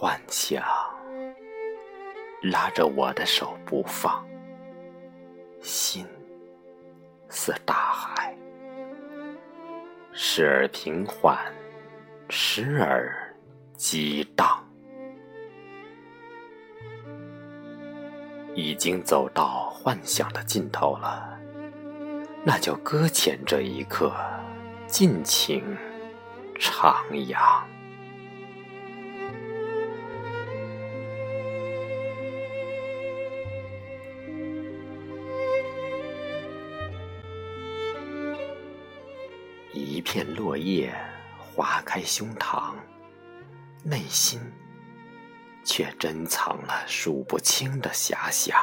幻想拉着我的手不放，心似大海，时而平缓，时而激荡。已经走到幻想的尽头了，那就搁浅这一刻，尽情徜徉。一片落叶划开胸膛，内心却珍藏了数不清的遐想。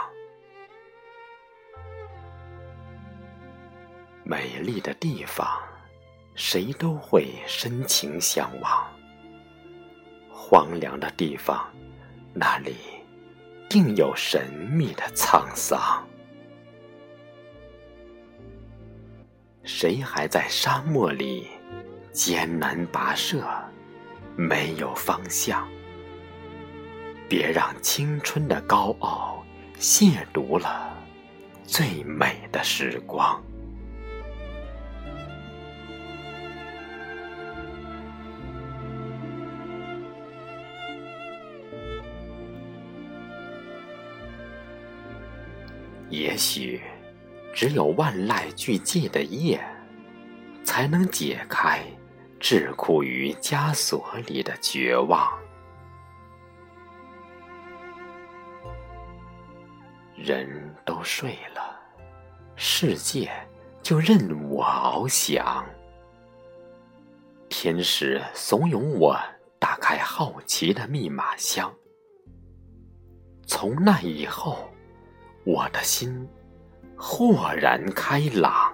美丽的地方，谁都会深情向往；荒凉的地方，那里定有神秘的沧桑。谁还在沙漠里艰难跋涉，没有方向？别让青春的高傲亵渎了最美的时光。也许。只有万籁俱寂的夜，才能解开桎梏于枷锁里的绝望。人都睡了，世界就任我翱翔。天使怂恿我打开好奇的密码箱，从那以后，我的心。豁然开朗，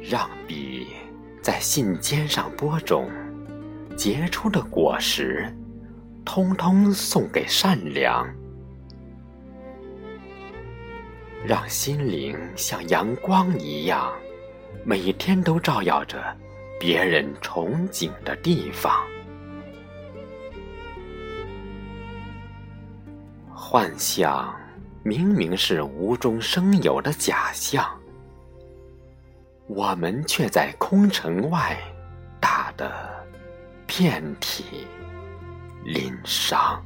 让笔在信笺上播种，结出的果实，通通送给善良。让心灵像阳光一样，每天都照耀着别人憧憬的地方。幻象明明是无中生有的假象，我们却在空城外打得遍体鳞伤。